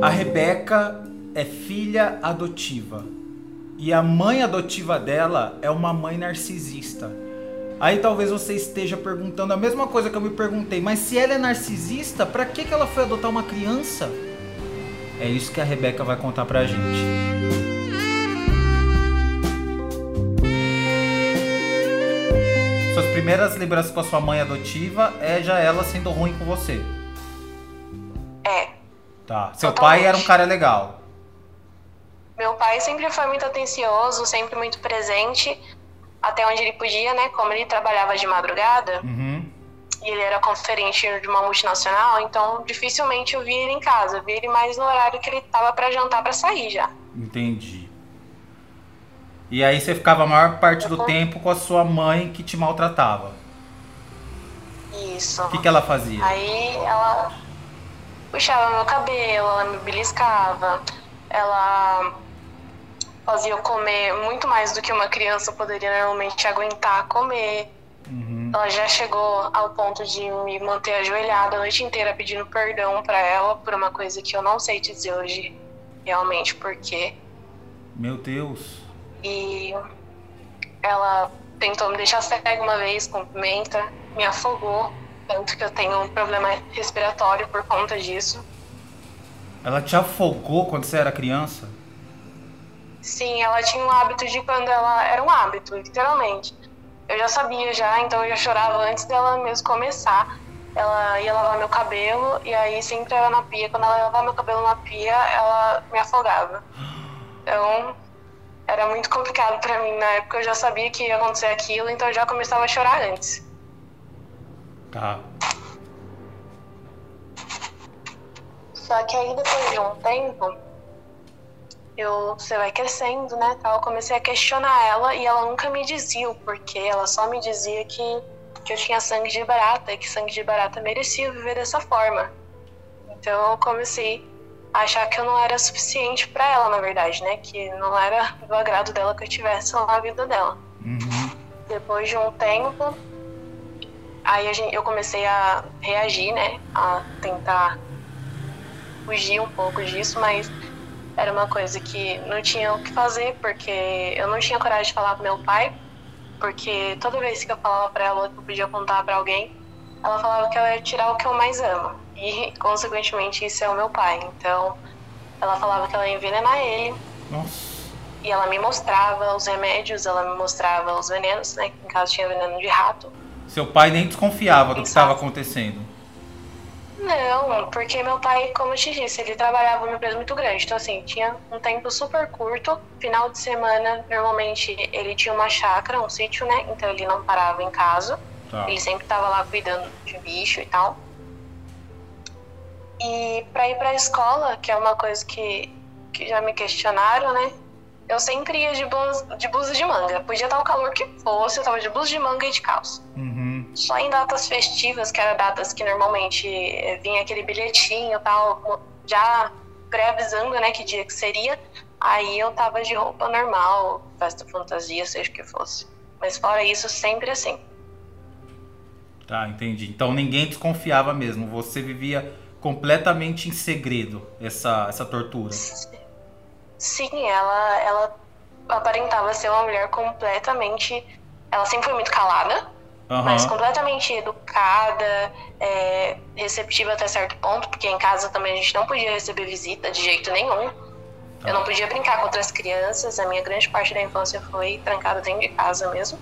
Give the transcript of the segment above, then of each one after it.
A Rebeca é filha adotiva. E a mãe adotiva dela é uma mãe narcisista. Aí talvez você esteja perguntando a mesma coisa que eu me perguntei, mas se ela é narcisista, para que, que ela foi adotar uma criança? É isso que a Rebeca vai contar pra gente. Suas primeiras lembranças com a sua mãe adotiva é já ela sendo ruim com você. É. Tá. Seu pai era um cara legal. Meu pai sempre foi muito atencioso, sempre muito presente, até onde ele podia, né? Como ele trabalhava de madrugada Uhum. e ele era conferente de uma multinacional, então dificilmente eu via ele em casa. Eu via ele mais no horário que ele tava pra jantar pra sair já. Entendi. E aí você ficava a maior parte do tempo com a sua mãe que te maltratava. Isso. O que, que ela fazia? Aí ela puxava meu cabelo, ela me beliscava, ela fazia eu comer muito mais do que uma criança poderia normalmente aguentar comer. Uhum. Ela já chegou ao ponto de me manter ajoelhada a noite inteira pedindo perdão pra ela por uma coisa que eu não sei dizer hoje realmente por quê. Meu Deus. E ela tentou me deixar cega uma vez com pimenta, me afogou, tanto que eu tenho um problema respiratório por conta disso. Ela te afogou quando você era criança? Sim, ela tinha um hábito de quando ela. Era um hábito, literalmente. Eu já sabia já, então eu já chorava antes dela mesmo começar. Ela ia lavar meu cabelo e aí sempre era na pia. Quando ela ia lavar meu cabelo na pia, ela me afogava. Então era muito complicado pra mim. Na época eu já sabia que ia acontecer aquilo, então eu já começava a chorar antes. Tá. Só que aí depois de um tempo, eu, você vai crescendo, né? Tal, eu comecei a questionar ela e ela nunca me dizia o porquê. Ela só me dizia que, que eu tinha sangue de barata e que sangue de barata merecia viver dessa forma. Então eu comecei a achar que eu não era suficiente pra ela, na verdade, né? Que não era do agrado dela que eu tivesse lá na vida dela. Uhum. Depois de um tempo, aí gente, eu comecei a reagir, né? A tentar fugir um pouco disso, mas era uma coisa que não tinha o que fazer, porque eu não tinha coragem de falar pro meu pai, porque toda vez que eu falava pra ela que eu podia contar pra alguém, ela falava que eu ia tirar o que eu mais amo. E, consequentemente, isso é o meu pai. Então, ela falava que ela ia envenenar ele, Nossa. e ela me mostrava os remédios, ela me mostrava os venenos, né? que Em caso tinha veneno de rato. Seu pai nem desconfiava do que estava acontecendo. Não, porque meu pai, como eu te disse, ele trabalhava numa empresa muito grande. Então, assim, tinha um tempo super curto. Final de semana, normalmente, ele tinha uma chácara, um sítio, né? Então, ele não parava em casa. Tá. Ele sempre tava lá cuidando de bicho e tal. E pra ir pra escola, que é uma coisa que, que já me questionaram, né? Eu sempre ia de blusa, de blusa de manga. Podia estar o calor que fosse, eu tava de blusa de manga e de calça. Uhum. Só em datas festivas, que eram datas que normalmente eh, vinha aquele bilhetinho e tal, já pré-avisando, né, que dia que seria. Aí eu tava de roupa normal, festa fantasia, seja o que fosse. Mas fora isso, sempre assim. Tá, entendi. Então ninguém desconfiava mesmo. Você vivia completamente em segredo essa, essa tortura. Sim, ela, ela aparentava ser uma mulher completamente. Ela sempre foi muito calada, Aham. mas completamente educada, é, receptiva até certo ponto, porque em casa também a gente não podia receber visita de jeito nenhum. Eu não podia brincar com outras crianças, a minha grande parte da infância foi trancada dentro de casa mesmo.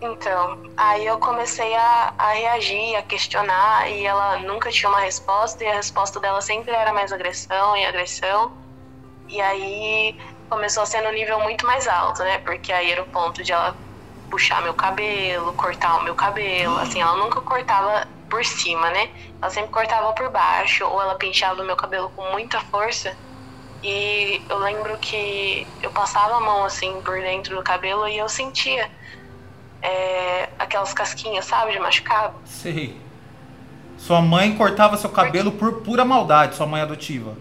Então, aí eu comecei a, a reagir, a questionar, e ela nunca tinha uma resposta, e a resposta dela sempre era mais agressão e agressão. E aí começou a ser no nível muito mais alto, né? Porque aí era o ponto de ela puxar meu cabelo, cortar o meu cabelo. Assim, ela nunca cortava por cima, né? Ela sempre cortava por baixo, ou ela penteava o meu cabelo com muita força. E eu lembro que eu passava a mão assim por dentro do cabelo e eu sentia é, aquelas casquinhas, sabe, de machucado. Sei. Sua mãe cortava seu cabelo por pura maldade, sua mãe adotiva.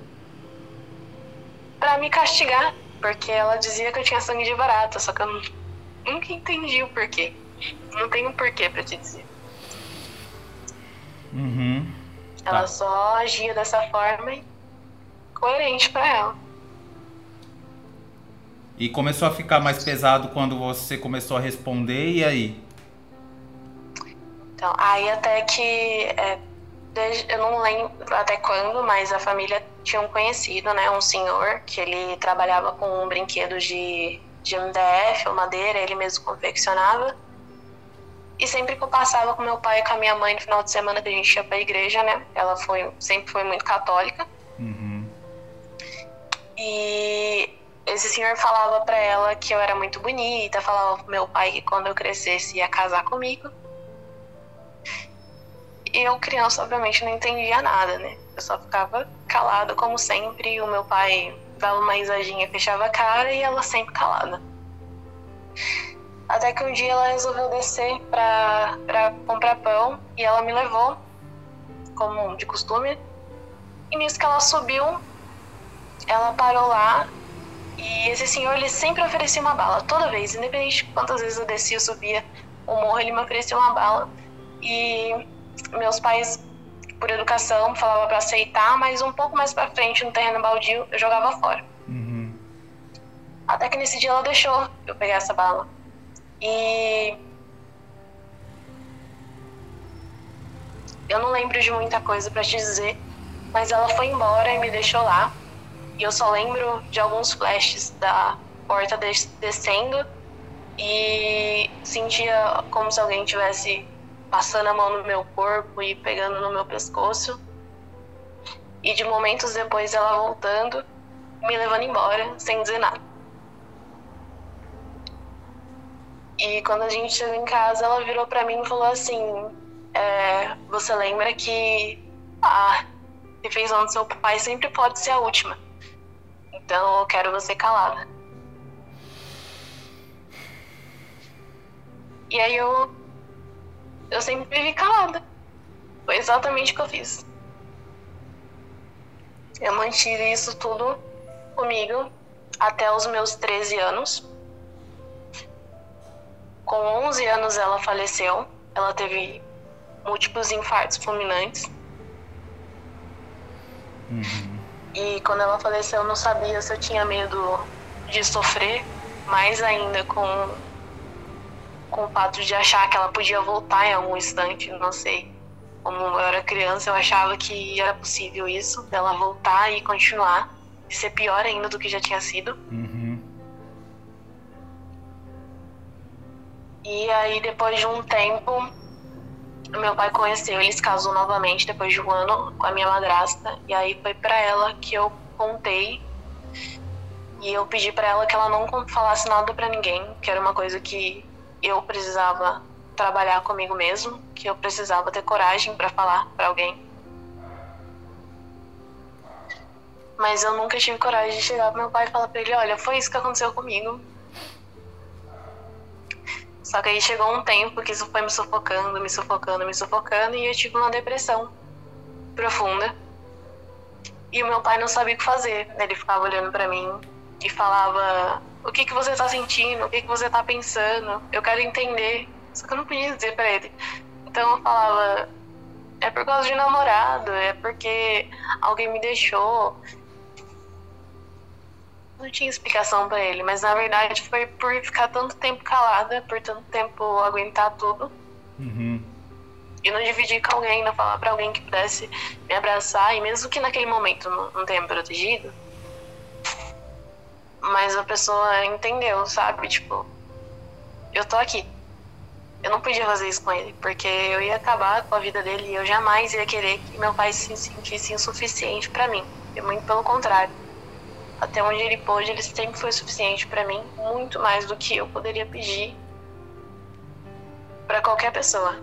Pra me castigar, porque ela dizia que eu tinha sangue de barata, só que eu nu- nunca entendi o porquê. Não tem um porquê pra te dizer. Uhum. Ela Tá. só agia dessa forma e coerente para ela. E começou a ficar mais pesado quando você começou a responder, e aí? Então, aí até que. É, eu não lembro até quando, mas a família tinha um conhecido, né? Um senhor que ele trabalhava com brinquedos de, de MDF ou madeira, ele mesmo confeccionava. E sempre que eu passava com meu pai e com a minha mãe no final de semana que a gente ia pra igreja, né? Ela foi, sempre foi muito católica. Uhum. E esse senhor falava para ela que eu era muito bonita, falava pro meu pai que quando eu crescesse ia casar comigo. E eu, criança, obviamente não entendia nada, né? Eu só ficava calada, como sempre. O meu pai dava uma risadinha, fechava a cara e ela sempre calada. Até que um dia ela resolveu descer pra, pra comprar pão e ela me levou, como de costume. E nisso que ela subiu, ela parou lá e esse senhor ele sempre oferecia uma bala, toda vez, independente de quantas vezes eu descia, eu subia o morro, ele me oferecia uma bala. E meus pais, por educação, falavam para aceitar, mas um pouco mais para frente, no terreno baldio, eu jogava fora. Uhum. Até que nesse dia ela deixou eu pegar essa bala. E eu não lembro de muita coisa para te dizer, mas ela foi embora e me deixou lá. E eu só lembro de alguns flashes da porta des descendo e sentia como se alguém tivesse passando a mão no meu corpo e pegando no meu pescoço. E de momentos depois ela voltando, me levando embora sem dizer nada. E quando a gente chegou em casa, ela virou para mim e falou assim: é, Você lembra que a refeição do seu pai sempre pode ser a última. Então eu quero você calada. E aí eu. Eu sempre vivi calada. Foi exatamente o que eu fiz. Eu mantive isso tudo comigo até os meus 13 anos. Com 11 anos ela faleceu. Ela teve múltiplos infartos fulminantes. Uhum. E quando ela faleceu, eu não sabia se eu tinha medo de sofrer, mais ainda com, com o fato de achar que ela podia voltar em algum instante, não sei. Como eu era criança, eu achava que era possível isso, dela voltar e continuar, e ser pior ainda do que já tinha sido. Uhum. E aí, depois de um tempo, meu pai conheceu, ele se casou novamente depois de um ano com a minha madrasta. E aí foi para ela que eu contei. E eu pedi para ela que ela não falasse nada para ninguém, que era uma coisa que eu precisava trabalhar comigo mesmo, que eu precisava ter coragem para falar para alguém. Mas eu nunca tive coragem de chegar pro meu pai e falar para ele, olha, foi isso que aconteceu comigo. Só que aí chegou um tempo que isso foi me sufocando, me sufocando, me sufocando, e eu tive uma depressão profunda. E o meu pai não sabia o que fazer. Ele ficava olhando para mim e falava: O que, que você tá sentindo? O que, que você tá pensando? Eu quero entender. Só que eu não podia dizer para ele. Então eu falava: É por causa de namorado, é porque alguém me deixou, não tinha explicação para ele, mas na verdade foi por ficar tanto tempo calada, por tanto tempo aguentar tudo. Uhum. E não dividir com alguém, não falar para alguém que pudesse me abraçar, e mesmo que naquele momento não tenha me protegido, mas a pessoa entendeu, sabe? Tipo, eu tô aqui. Eu não podia fazer isso com ele, porque eu ia acabar com a vida dele e eu jamais ia querer que meu pai se sentisse insuficiente para mim. E muito pelo contrário até onde ele pôde, ele sempre foi suficiente para mim, muito mais do que eu poderia pedir para qualquer pessoa.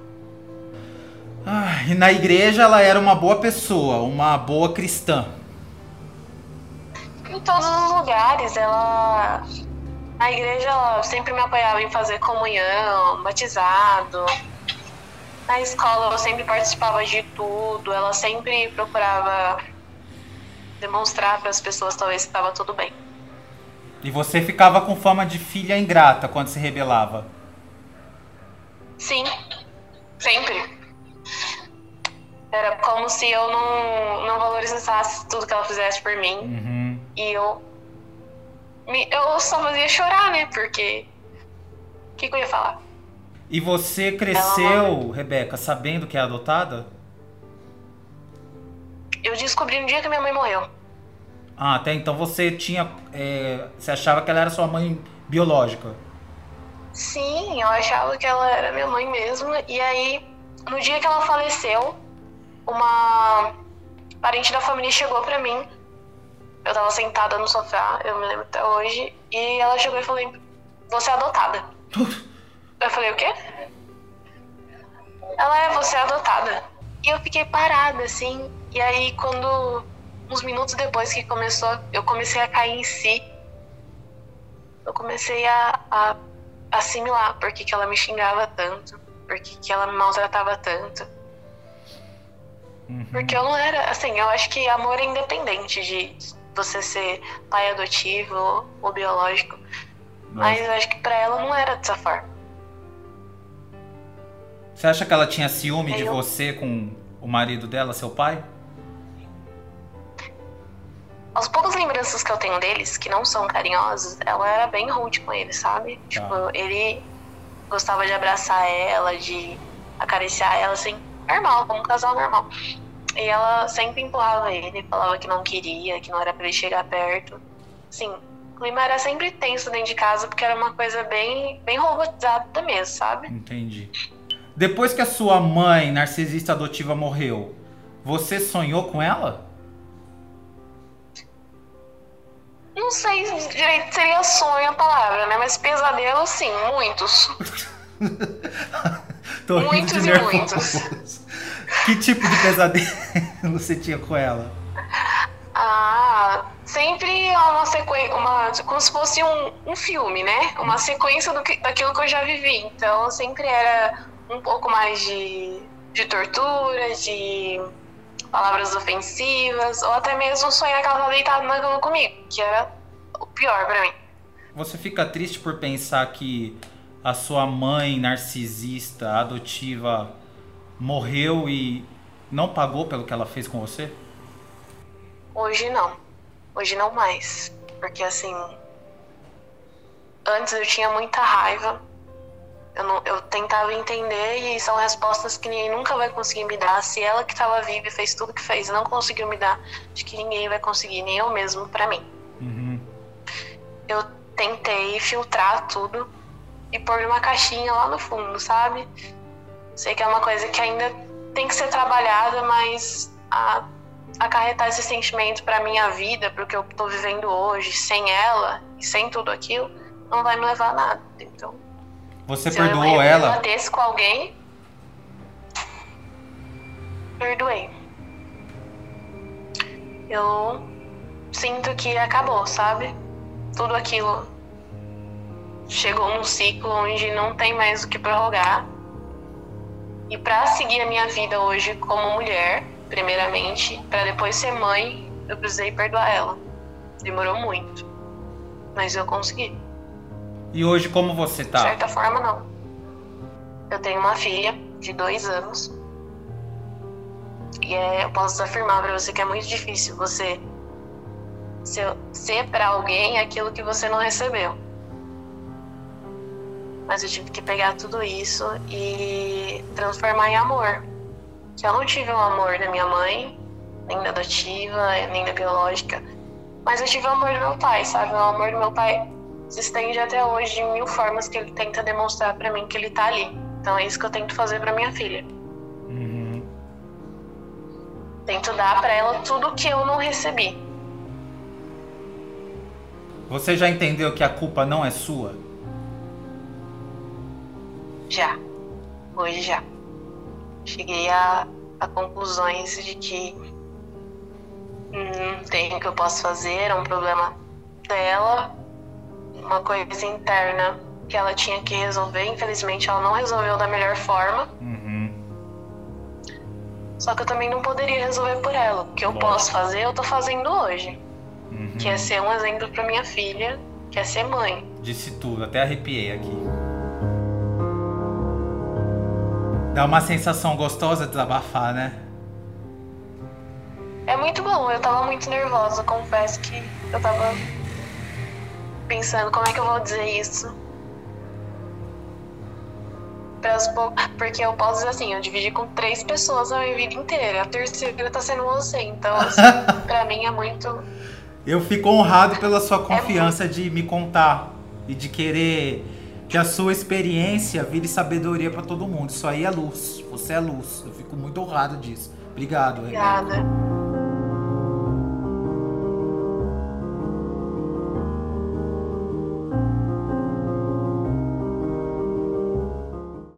Ah, e na igreja ela era uma boa pessoa, uma boa cristã. Em todos os lugares, ela. Na igreja ela sempre me apoiava em fazer comunhão, batizado. Na escola eu sempre participava de tudo, ela sempre procurava demonstrar para as pessoas talvez que estava tudo bem. E você ficava com fama de filha ingrata quando se rebelava? Sim, sempre. Era como se eu não, não valorizasse tudo que ela fizesse por mim. Uhum. E eu. me- Eu só fazia chorar, né? Porque. O que, que eu ia falar? E você cresceu, Rebeca, sabendo que é adotada? Eu descobri no dia que minha mãe morreu. Ah, até então você tinha. é, você achava que ela era sua mãe biológica. Sim, eu achava que ela era minha mãe mesmo. E aí, no dia que ela faleceu, uma parente da família chegou pra mim. Eu tava sentada no sofá, eu me lembro até hoje. E ela chegou e falou: Você é adotada. Eu falei: O quê? Ela é, você é adotada. E eu fiquei parada, assim. E aí, quando. Uns minutos depois que começou, eu comecei a cair em si. Eu comecei a, a assimilar por que, que ela me xingava tanto, por que, que ela me maltratava tanto. Uhum. Porque eu não era, assim, eu acho que amor é independente de você ser pai adotivo ou, ou biológico. Mas eu acho que pra ela não era dessa forma. Você acha que ela tinha ciúme de Eu- você com o marido dela, seu pai? As poucas lembranças que eu tenho deles, que não são carinhosas, ela era bem rude com ele, sabe? Tipo, ele gostava de abraçar ela, de acariciar ela, assim, normal, como um casal normal. E ela sempre empurrava ele, falava que não queria, que não era pra ele chegar perto. Sim, o clima era sempre tenso dentro de casa, porque era uma coisa bem, bem robotizada mesmo, sabe? Entendi. Depois que a sua mãe narcisista adotiva morreu, você sonhou com ela? Não sei se direito seria sonho a palavra, né? Mas pesadelo, sim, muitos. Muitos e nervoso. muitos. Que tipo de pesadelo você tinha com ela? Ah, sempre uma sequência, uma, como se fosse um, um filme, né? Uma sequência do que, daquilo que eu já vivi. Então sempre era um pouco mais de, de tortura, de palavras ofensivas, ou até mesmo sonhar que ela tava deitada na cama comigo, que era o pior pra mim. Você fica triste por pensar que a sua mãe narcisista adotiva morreu e não pagou pelo que ela fez com você? Hoje não. Hoje não mais. Porque assim. Antes eu tinha muita raiva. Eu, não, eu tentava entender e são respostas que ninguém nunca vai conseguir me dar. Se ela que estava viva e fez tudo que fez e não conseguiu me dar, acho que ninguém vai conseguir, nem eu mesmo, pra mim. Uhum. Eu tentei filtrar tudo e pôr numa caixinha lá no fundo, sabe? Sei que é uma coisa que ainda tem que ser trabalhada, mas a, acarretar esse sentimento pra minha vida, pro que eu tô vivendo hoje, sem ela e sem tudo aquilo, não vai me levar a nada. Então, Você se eu perdoou me ela? debatesse com alguém, perdoei. Eu sinto que acabou, sabe? Tudo aquilo chegou num ciclo onde não tem mais o que prorrogar. E pra seguir a minha vida hoje como mulher, primeiramente, pra depois ser mãe, eu precisei perdoar ela. Demorou muito, mas eu consegui. E hoje como você De tá? certa forma, não. Eu tenho uma filha de dois anos. E é, eu posso afirmar pra você que é muito difícil você ser, ser para alguém aquilo que você não recebeu. Mas eu tive que pegar tudo isso e transformar em amor. Que eu não tive o amor da minha mãe, nem da adotiva, nem da biológica. Mas eu tive o amor do meu pai, sabe? O amor do meu pai se estende até hoje de mil formas que ele tenta demonstrar pra mim que ele tá ali. Então é isso que eu tento fazer pra minha filha. Uhum. Tento dar pra ela tudo que eu não recebi. Você já entendeu que a culpa não é sua? Já. Hoje já. Cheguei a, a conclusões de que não tem o que eu posso fazer, é um problema dela, uma coisa interna que ela tinha que resolver. Infelizmente ela não resolveu da melhor forma. Uhum. Só que eu também não poderia resolver por ela. O que eu Lógico. posso fazer, eu tô fazendo hoje. Uhum. Que é ser um exemplo pra minha filha, que é ser mãe. Disse tudo, até arrepiei aqui. Dá uma sensação gostosa desabafar, né? É muito bom, eu tava muito nervosa, confesso que eu tava pensando como é que eu vou dizer isso. Porque eu posso dizer assim, eu dividi com três pessoas a minha vida inteira. A terceira tá sendo você. Então, assim, pra mim é muito. Eu fico honrado pela sua é confiança é de me contar e de querer que a sua experiência vire sabedoria para todo mundo. Isso aí é luz. Você é luz. Eu fico muito honrado disso. Obrigado. Obrigada.